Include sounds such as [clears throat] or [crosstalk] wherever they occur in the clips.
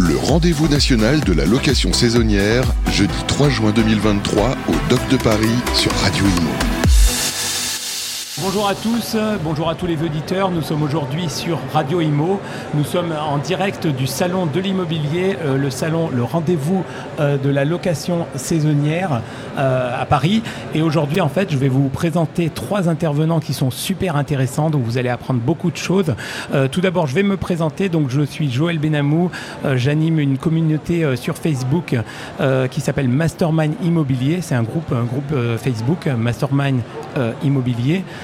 Le rendez-vous national de la location saisonnière, jeudi 3 juin 2023 au Doc de Paris sur Radio Imo. Bonjour à tous, bonjour à tous les auditeurs. Nous sommes aujourd'hui sur Radio Imo. Nous sommes en direct du salon de l'immobilier, euh, le salon, le rendez-vous euh, de la location saisonnière euh, à Paris. Et aujourd'hui, en fait, je vais vous présenter trois intervenants qui sont super intéressants, donc vous allez apprendre beaucoup de choses. tout d'abord, je vais me présenter. Donc, je suis Joël Benamou. J'anime une communauté sur Facebook qui s'appelle Mastermind Immobilier. C'est un groupe, un groupe Facebook, Mastermind Immobilier.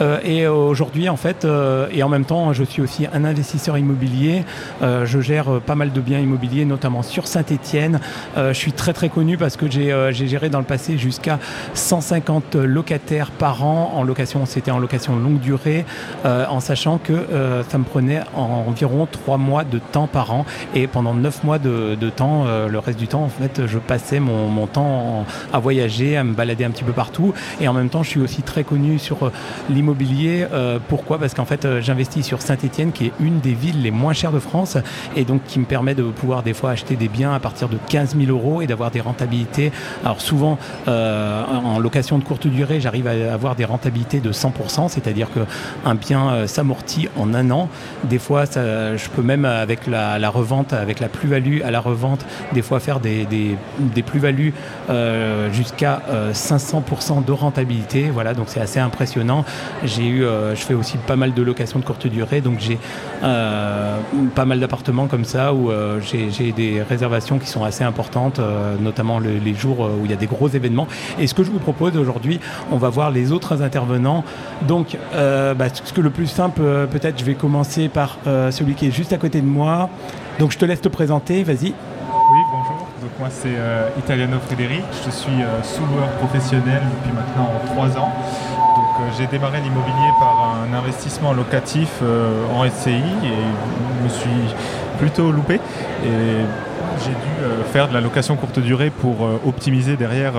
et aujourd'hui, en fait, euh, et en même temps, je suis aussi un investisseur immobilier. Euh, je gère pas mal de biens immobiliers, notamment sur Saint-Étienne. je suis très très connu parce que j'ai géré dans le passé jusqu'à 150 locataires par an en location. C'était en location longue durée, en sachant que ça me prenait environ 3 mois de temps par an. Et pendant 9 mois de, temps, le reste du temps, en fait, je passais mon, mon temps à voyager, à me balader un petit peu partout. Et en même temps, je suis aussi très connu sur l'immobilier Euh, pourquoi? Parce qu'en fait, euh, j'investis sur Saint-Etienne, qui est une des villes les moins chères de France, et donc qui me permet de pouvoir des fois acheter des biens à partir de 15 000 euros et d'avoir des rentabilités. Alors souvent, euh, en location de courte durée, j'arrive à avoir des rentabilités de 100%, c'est-à-dire qu'un bien s'amortit en un an. Des fois, je peux même avec la, revente, avec la plus-value à la revente, des fois faire des, des, plus-values jusqu'à 500% de rentabilité. Voilà, donc c'est assez impressionnant. J'ai eu, euh, je fais aussi pas mal de locations de courte durée, donc j'ai euh, pas mal d'appartements comme ça où euh, j'ai des réservations qui sont assez importantes, notamment les jours où il y a des gros événements. Et ce que je vous propose aujourd'hui, on va voir les autres intervenants. Donc, bah, ce que le plus simple, peut-être, je vais commencer par celui qui est juste à côté de moi. Donc, je te laisse te présenter. Vas-y. Oui, bonjour. Donc moi c'est Italiano Frédéric, je suis sous-loueur professionnel depuis maintenant trois ans. Euh, j'ai démarré l'immobilier par un investissement locatif euh, en SCI et je me suis plutôt loupé. Et j'ai dû euh, faire de la location courte durée pour optimiser derrière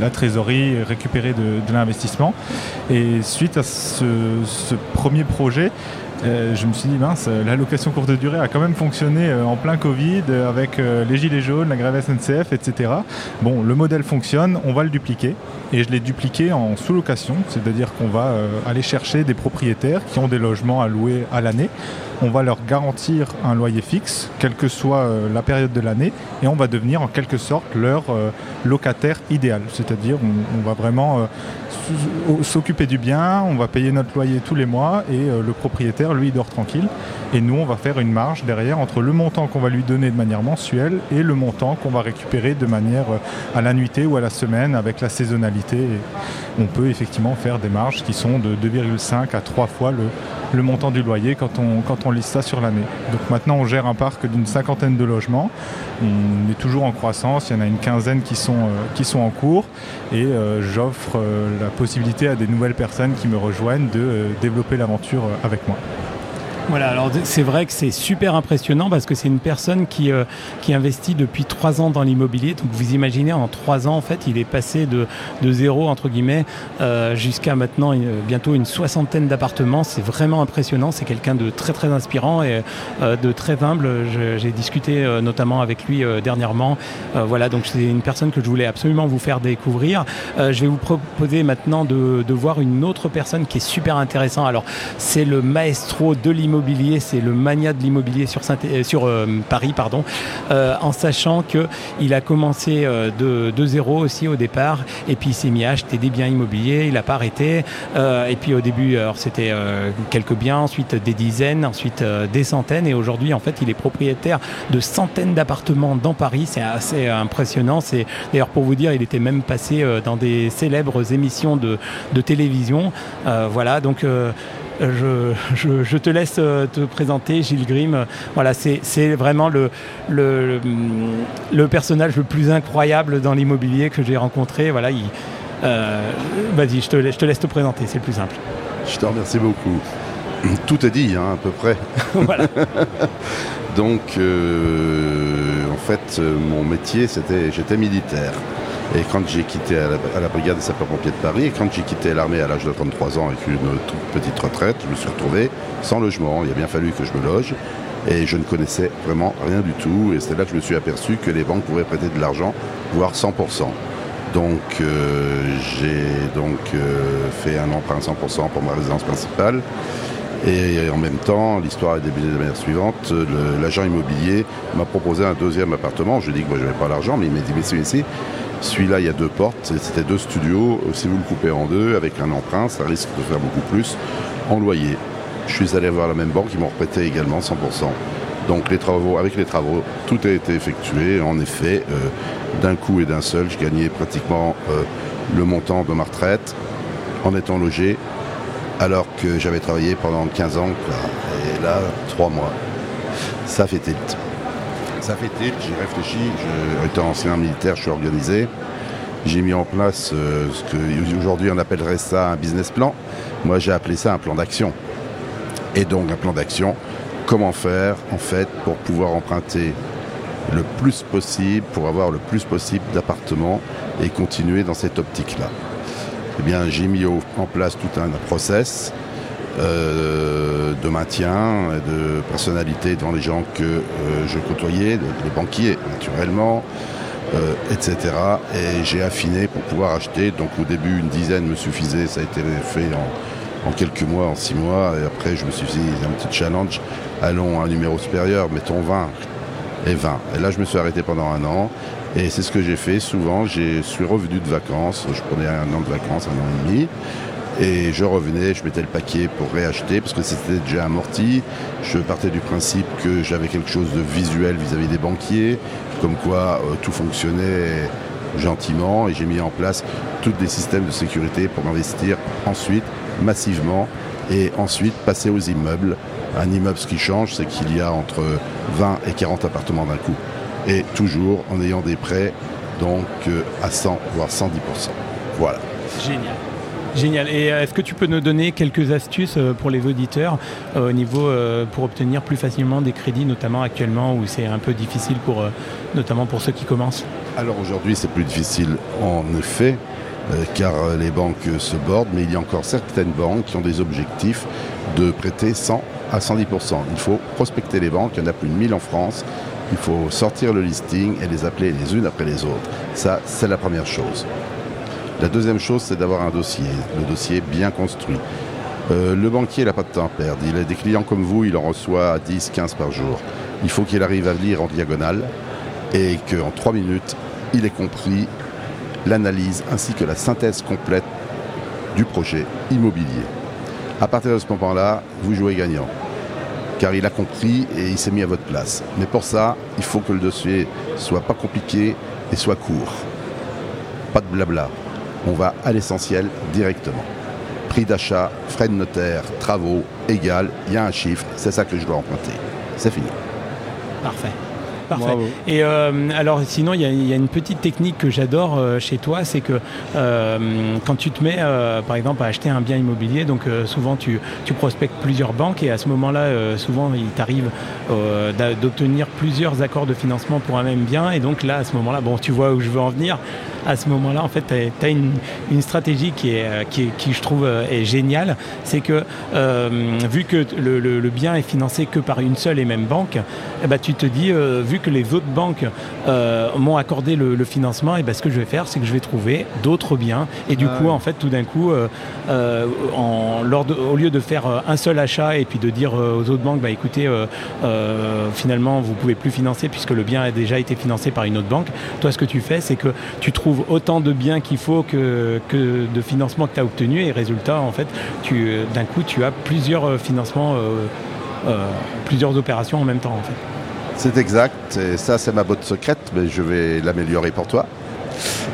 la trésorerie et récupérer de, l'investissement. Et suite à ce, premier projet, je me suis dit, mince, la location courte durée a quand même fonctionné en plein Covid avec les gilets jaunes, la grève SNCF, etc. Bon, le modèle fonctionne, on va le dupliquer et je l'ai dupliqué en sous-location, c'est-à-dire qu'on va euh, aller chercher des propriétaires qui ont des logements à louer à l'année. On va leur garantir un loyer fixe, quelle que soit euh, la période de l'année, et on va devenir en quelque sorte leur euh, locataire idéal. C'est-à-dire on, va vraiment s'occuper du bien, on va payer notre loyer tous les mois, et le propriétaire, lui, dort tranquille. Et nous, on va faire une marge derrière entre le montant qu'on va lui donner de manière mensuelle et le montant qu'on va récupérer de manière à la nuitée ou à la semaine avec la saisonnalité on peut effectivement faire des marges qui sont de 2,5 à 3 fois le, montant du loyer quand on, quand liste ça sur l'année. Donc maintenant on gère un parc d'une cinquantaine de logements. On est toujours en croissance, il y en a une quinzaine qui sont, euh, en cours et euh, j'offre euh, la possibilité à des nouvelles personnes qui me rejoignent de développer l'aventure avec moi. Voilà, alors c'est vrai que c'est super impressionnant parce que c'est une personne qui, euh, qui investit depuis trois ans dans l'immobilier. Donc vous imaginez, en trois ans, en fait, il est passé de, de zéro, entre guillemets, euh, jusqu'à maintenant bientôt une soixantaine d'appartements. C'est vraiment impressionnant. C'est quelqu'un de très très inspirant et euh, de très humble. J'ai discuté notamment avec lui dernièrement. voilà, donc c'est une personne que je voulais absolument vous faire découvrir. je vais vous proposer maintenant de, de voir une autre personne qui est super intéressant. Alors c'est le maestro de l'immobilier c'est le mania de l'immobilier sur, euh, euh, Paris, pardon, euh, en sachant qu'il a commencé de, zéro aussi au départ, et puis il s'est mis à acheter des biens immobiliers, il n'a pas arrêté, et puis au début, c'était quelques biens, ensuite des dizaines, ensuite des centaines, et aujourd'hui, en fait, il est propriétaire de centaines d'appartements dans Paris, c'est assez impressionnant. C'est d'ailleurs pour vous dire, il était même passé dans des célèbres émissions de, de télévision. voilà, donc je, te laisse euh, te présenter, Gilles Grimm. Voilà, c'est vraiment le, le, personnage le plus incroyable dans l'immobilier que j'ai rencontré. Voilà, euh, vas-y, je te, je te laisse te présenter, c'est le plus simple. Je te remercie beaucoup. [clears throat] Tout est dit, hein, à peu près. [laughs] [laughs] voilà. Donc, euh, en fait, mon métier, c'était, j'étais militaire. Et quand j'ai quitté à la, brigade des sapeurs-pompiers de Paris, et quand j'ai quitté l'armée à l'âge de 33 ans avec une toute petite retraite, je me suis retrouvé sans logement. Il a bien fallu que je me loge. Et je ne connaissais vraiment rien du tout. Et c'est là que je me suis aperçu que les banques pouvaient prêter de l'argent, voire 100%. Donc euh, j'ai donc euh, fait un emprunt 100% pour ma résidence principale. Et en même temps, l'histoire est débuté de la manière suivante. L'agent immobilier m'a proposé un deuxième appartement. Je lui ai dit que moi je n'avais pas l'argent, mais il m'a dit mais celui-ci, celui-là il y a deux portes, c'était deux studios. Si vous le coupez en deux avec un emprunt, ça risque de faire beaucoup plus en loyer. Je suis allé voir la même banque, ils m'ont prêté également 100%. Donc les travaux, avec les travaux, tout a été effectué. En effet, euh, d'un coup et d'un seul, je gagnais pratiquement euh, le montant de ma retraite en étant logé, alors que j'avais travaillé pendant 15 ans, et là, 3 mois. Ça fait tilt. Ça fait tilt, j'ai réfléchi, étant ancien militaire, je suis organisé. J'ai mis en place euh, ce qu'aujourd'hui on appellerait ça un business plan. Moi j'ai appelé ça un plan d'action. Et donc un plan d'action, comment faire en fait pour pouvoir emprunter le plus possible, pour avoir le plus possible d'appartements et continuer dans cette optique-là. Eh bien, j'ai mis en place tout un process euh, de maintien, de personnalité devant les gens que euh, je côtoyais, les banquiers naturellement, euh, etc. Et j'ai affiné pour pouvoir acheter. Donc au début, une dizaine me suffisait, ça a été fait en, en quelques mois, en six mois. Et après, je me suis dit, un petit challenge, allons à un numéro supérieur, mettons 20 et 20. Et là, je me suis arrêté pendant un an. Et c'est ce que j'ai fait souvent. Je suis revenu de vacances. Je prenais un an de vacances, un an et demi. Et je revenais, je mettais le paquet pour réacheter parce que c'était déjà amorti. Je partais du principe que j'avais quelque chose de visuel vis-à-vis des banquiers, comme quoi euh, tout fonctionnait gentiment et j'ai mis en place tous des systèmes de sécurité pour investir ensuite massivement et ensuite passer aux immeubles un immeuble, ce qui change, c'est qu'il y a entre 20 et 40 appartements d'un coup. Et toujours en ayant des prêts, donc euh, à 100, voire 110%. Voilà. Génial. Génial. Et euh, est-ce que tu peux nous donner quelques astuces euh, pour les auditeurs au niveau pour obtenir plus facilement des crédits, notamment actuellement où c'est un peu difficile pour, notamment pour ceux qui commencent? Alors aujourd'hui c'est plus difficile en effet, car les banques se bordent, mais il y a encore certaines banques qui ont des objectifs de prêter 100 à 110%. Il faut prospecter les banques, il y en a plus de 1000 en France. Il faut sortir le listing et les appeler les unes après les autres. Ça, c'est la première chose. La deuxième chose, c'est d'avoir un dossier, le dossier bien construit. Euh, le banquier n'a pas de temps à perdre. Il a des clients comme vous, il en reçoit 10, 15 par jour. Il faut qu'il arrive à lire en diagonale et qu'en 3 minutes, il ait compris l'analyse ainsi que la synthèse complète du projet immobilier. À partir de ce moment-là, vous jouez gagnant car il a compris et il s'est mis à votre place. Mais pour ça, il faut que le dossier soit pas compliqué et soit court. Pas de blabla. On va à l'essentiel directement. Prix d'achat, frais de notaire, travaux, égal, il y a un chiffre, c'est ça que je dois emprunter. C'est fini. Parfait. Parfait. Et euh, alors, sinon, il y, a une petite technique que j'adore euh, chez toi, c'est que euh, quand tu te mets, par exemple, à acheter un bien immobilier, donc souvent tu, tu, prospectes plusieurs banques et à ce moment-là, souvent il t'arrive d'obtenir plusieurs accords de financement pour un même bien. Et donc là, à ce moment-là, bon, tu vois où je veux en venir à ce moment-là, en fait, tu as, une, stratégie qui, est, qui, je trouve, euh, est géniale. C'est que, euh, vu que le, bien est financé que par une seule et même banque, eh ben, tu te dis, euh, vu que les autres banques m'ont accordé le, financement, et eh ben, ce que je vais faire, c'est que je vais trouver d'autres biens. Et du coup, en fait, tout d'un coup, en, au lieu de faire un seul achat et puis de dire aux autres banques, bah, écoutez, finalement, vous pouvez plus financer puisque le bien a déjà été financé par une autre banque, toi, ce que tu fais, c'est que tu trouves autant de biens qu'il faut que, que de financement que tu as obtenu et résultat en fait tu d'un coup tu as plusieurs euh, financements euh, euh, plusieurs opérations en même temps en fait. C'est exact et ça c'est ma botte secrète mais je vais l'améliorer pour toi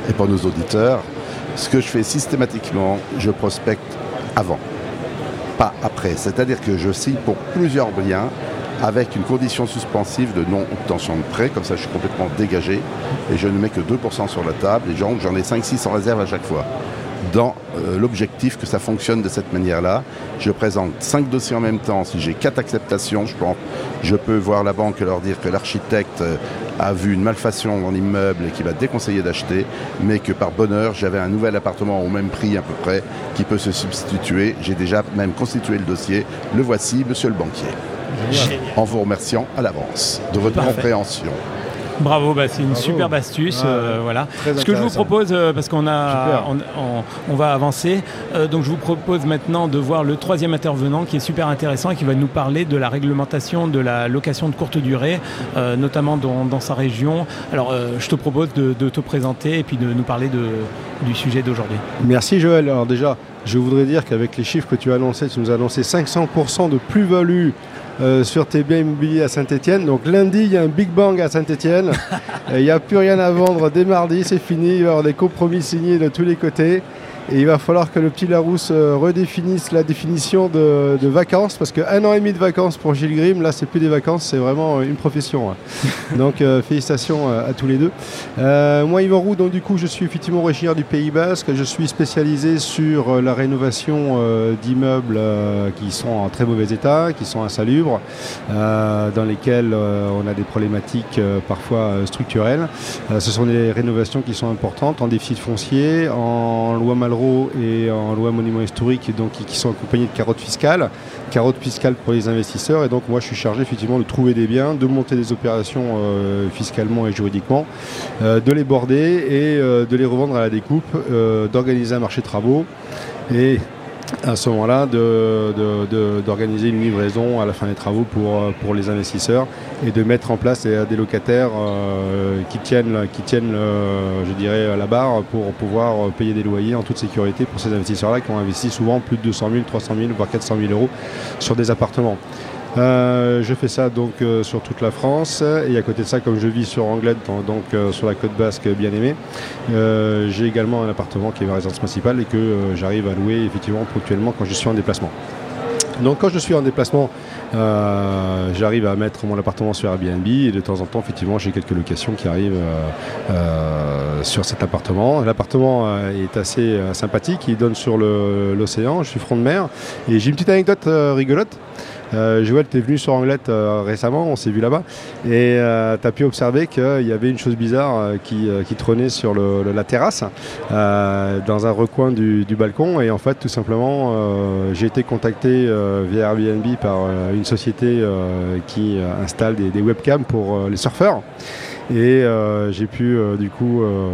et pour nos auditeurs. Ce que je fais systématiquement, je prospecte avant, pas après. C'est-à-dire que je signe pour plusieurs biens avec une condition suspensive de non-obtention de prêt, comme ça je suis complètement dégagé et je ne mets que 2% sur la table et j'en ai 5-6 en réserve à chaque fois. Dans euh, l'objectif que ça fonctionne de cette manière-là, je présente 5 dossiers en même temps. Si j'ai 4 acceptations, je je peux voir la banque et leur dire que l'architecte euh, a vu une malfaçon dans l'immeuble et qui m'a déconseillé d'acheter, mais que par bonheur, j'avais un nouvel appartement au même prix à peu près qui peut se substituer. J'ai déjà même constitué le dossier. Le voici, monsieur le banquier. En vous remerciant à l'avance de votre compréhension. Bravo, bah, c'est une superbe astuce. Euh, voilà. Ce que je vous propose, euh, parce qu'on a, on, va avancer, euh, donc je vous propose maintenant de voir le troisième intervenant qui est super intéressant et qui va nous parler de la réglementation de la location de courte durée, notamment dans, sa région. Alors, je te propose de, te présenter et puis de nous parler de, du sujet d'aujourd'hui. Merci Joël. Alors déjà, je voudrais dire qu'avec les chiffres que tu as annoncés, tu nous as annoncé 500% de plus-value euh, sur tes biens immobiliers à Saint-Etienne. Donc lundi, il y a un Big Bang à Saint-Etienne. [laughs] Il n'y a plus rien à vendre dès mardi, c'est fini. Il va y avoir des compromis signés de tous les côtés. Et il va falloir que le petit Larousse euh, redéfinisse la définition de, vacances, parce qu'un an et demi de vacances pour Gilles Grimm, là, c'est plus des vacances, c'est vraiment une profession. Hein. [laughs] donc, euh, félicitations à, tous les deux. Euh, moi, Yvan Roux, donc du coup, je suis effectivement originaire du Pays Basque. Je suis spécialisé sur la rénovation d'immeubles qui sont en très mauvais état, qui sont insalubres, dans lesquels on a des problématiques parfois structurelles. ce sont des rénovations qui sont importantes en déficit foncier, en loi Et en loi monument historique, qui sont accompagnés de carottes fiscales, carottes fiscales pour les investisseurs. Et donc moi je suis chargé effectivement de trouver des biens, de monter des opérations euh, fiscalement et juridiquement, euh, de les border et euh, de les revendre à la découpe, d'organiser un marché de travaux et à ce moment-là d'organiser une livraison à la fin des travaux pour, euh, pour les investisseurs et de mettre en place des, locataires euh, qui tiennent, qui tiennent je dirais, la barre pour pouvoir payer des loyers en toute sécurité pour ces investisseurs-là qui ont investi souvent plus de 200 000, 300 000, voire 400 000 euros sur des appartements. Euh, je fais ça donc euh, sur toute la France et à côté de ça, comme je vis sur Anglette, donc euh, sur la côte basque bien aimée, j'ai également un appartement qui est ma résidence principale et que j'arrive à louer effectivement ponctuellement quand je suis en déplacement. Donc quand je suis en déplacement, j'arrive à mettre mon appartement sur Airbnb et de temps en temps, effectivement, j'ai quelques locations qui arrivent sur cet appartement. L'appartement est assez sympathique, il donne sur l'océan, je suis front de mer et j'ai une petite anecdote rigolote. Euh, Joël, tu es venu sur Anglette euh, récemment, on s'est vu là-bas, et euh, tu as pu observer qu'il y avait une chose bizarre qui, trônait sur la terrasse, dans un recoin du, balcon, et en fait, tout simplement, j'ai été contacté via Airbnb par une société qui installe des webcams pour les surfeurs. Et euh, j'ai pu euh, du coup euh,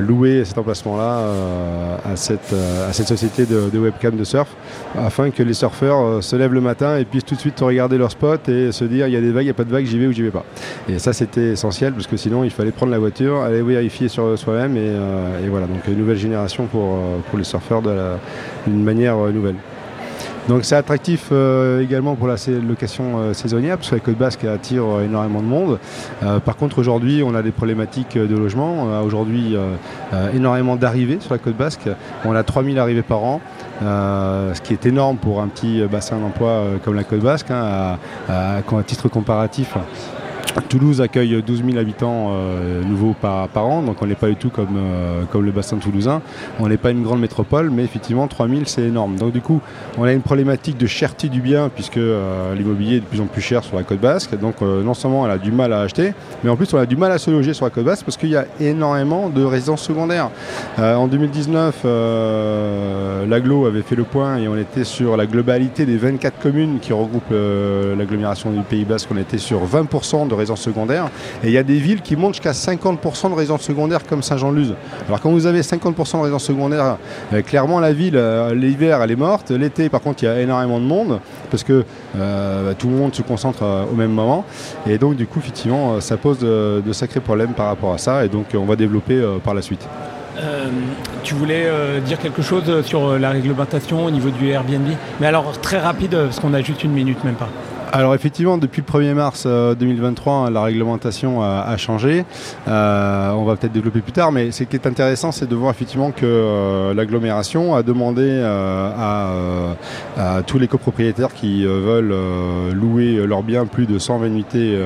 louer cet emplacement-là à, cette, à cette société de, webcam de surf afin que les surfeurs se lèvent le matin et puissent tout de suite regarder leur spot et se dire il y a des vagues, il n'y a pas de vagues, j'y vais ou j'y vais pas. Et ça c'était essentiel parce que sinon il fallait prendre la voiture, aller vérifier sur soi-même et, voilà donc une nouvelle génération pour les surfeurs d'une manière nouvelle. Donc c'est attractif euh, également pour la location euh, saisonnière, parce que la côte basque attire euh, énormément de monde. par contre aujourd'hui on a des problématiques de logement. On a aujourd'hui énormément d'arrivées sur la côte basque. On a 3000 arrivées par an. ce qui est énorme pour un petit bassin d'emploi comme la Côte Basque, hein, à, titre comparatif. Toulouse accueille 12 000 habitants euh, nouveaux par, an, donc on n'est pas du tout comme, euh, comme le bassin toulousain. On n'est pas une grande métropole, mais effectivement 3 000 c'est énorme. Donc du coup, on a une problématique de cherté du bien, puisque euh, l'immobilier est de plus en plus cher sur la côte basque. Donc non seulement elle a du mal à acheter, mais en plus on a du mal à se loger sur la côte basque parce qu'il y a énormément de résidences secondaires. en 2019, l'aglo avait fait le point et on était sur la globalité des 24 communes qui regroupent l'agglomération du Pays Basque. On était sur 20% de résidences secondaires. Et il y a des villes qui montent jusqu'à 50% de résidences secondaires comme Saint-Jean-de-Luz. Alors quand vous avez 50% de résidences secondaires, euh, clairement la ville, euh, l'hiver elle est morte. L'été par contre il y a énormément de monde parce que euh, tout le monde se concentre au même moment. Et donc du coup effectivement ça pose de, sacrés problèmes par rapport à ça. Et donc on va développer par la suite. tu voulais dire quelque chose sur la réglementation au niveau du Airbnb? Mais alors très rapide, parce qu'on a juste une minute, même pas. Alors effectivement, depuis le 1er mars 2023, euh, la réglementation a, changé. Euh, on va peut-être développer plus tard, mais ce qui est intéressant, c'est de voir effectivement que euh, l'agglomération a demandé à, tous les copropriétaires qui veulent louer leurs biens plus de 120 unités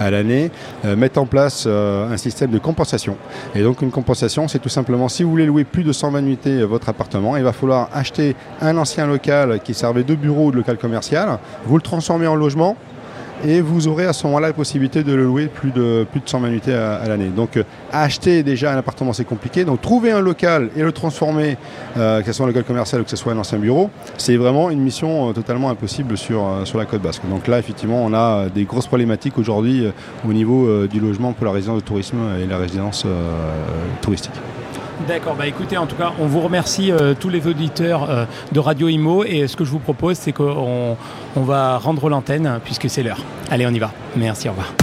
à l'année, mettre en place un système de compensation. Et donc une compensation, c'est tout simplement si vous voulez louer plus de 120 unités votre appartement, il va falloir acheter un ancien local qui servait de bureau ou de local commercial, vous le transformez en logement et vous aurez à ce moment-là la possibilité de le louer plus de, plus de 120 unités à, l'année. Donc euh, acheter déjà un appartement c'est compliqué, donc trouver un local et le transformer, euh, que ce soit un local commercial ou que ce soit un ancien bureau, c'est vraiment une mission euh, totalement impossible sur, sur la côte basque. Donc là effectivement on a des grosses problématiques aujourd'hui au niveau du logement pour la résidence de tourisme et la résidence touristique. D'accord, bah écoutez, en tout cas, on vous remercie tous les auditeurs de Radio Imo et ce que je vous propose, c'est qu'on on va rendre l'antenne puisque c'est l'heure. Allez, on y va. Merci, au revoir.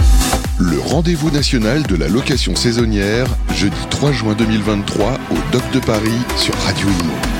Le rendez-vous national de la location saisonnière, jeudi 3 juin 2023 au Doc de Paris sur Radio Imo.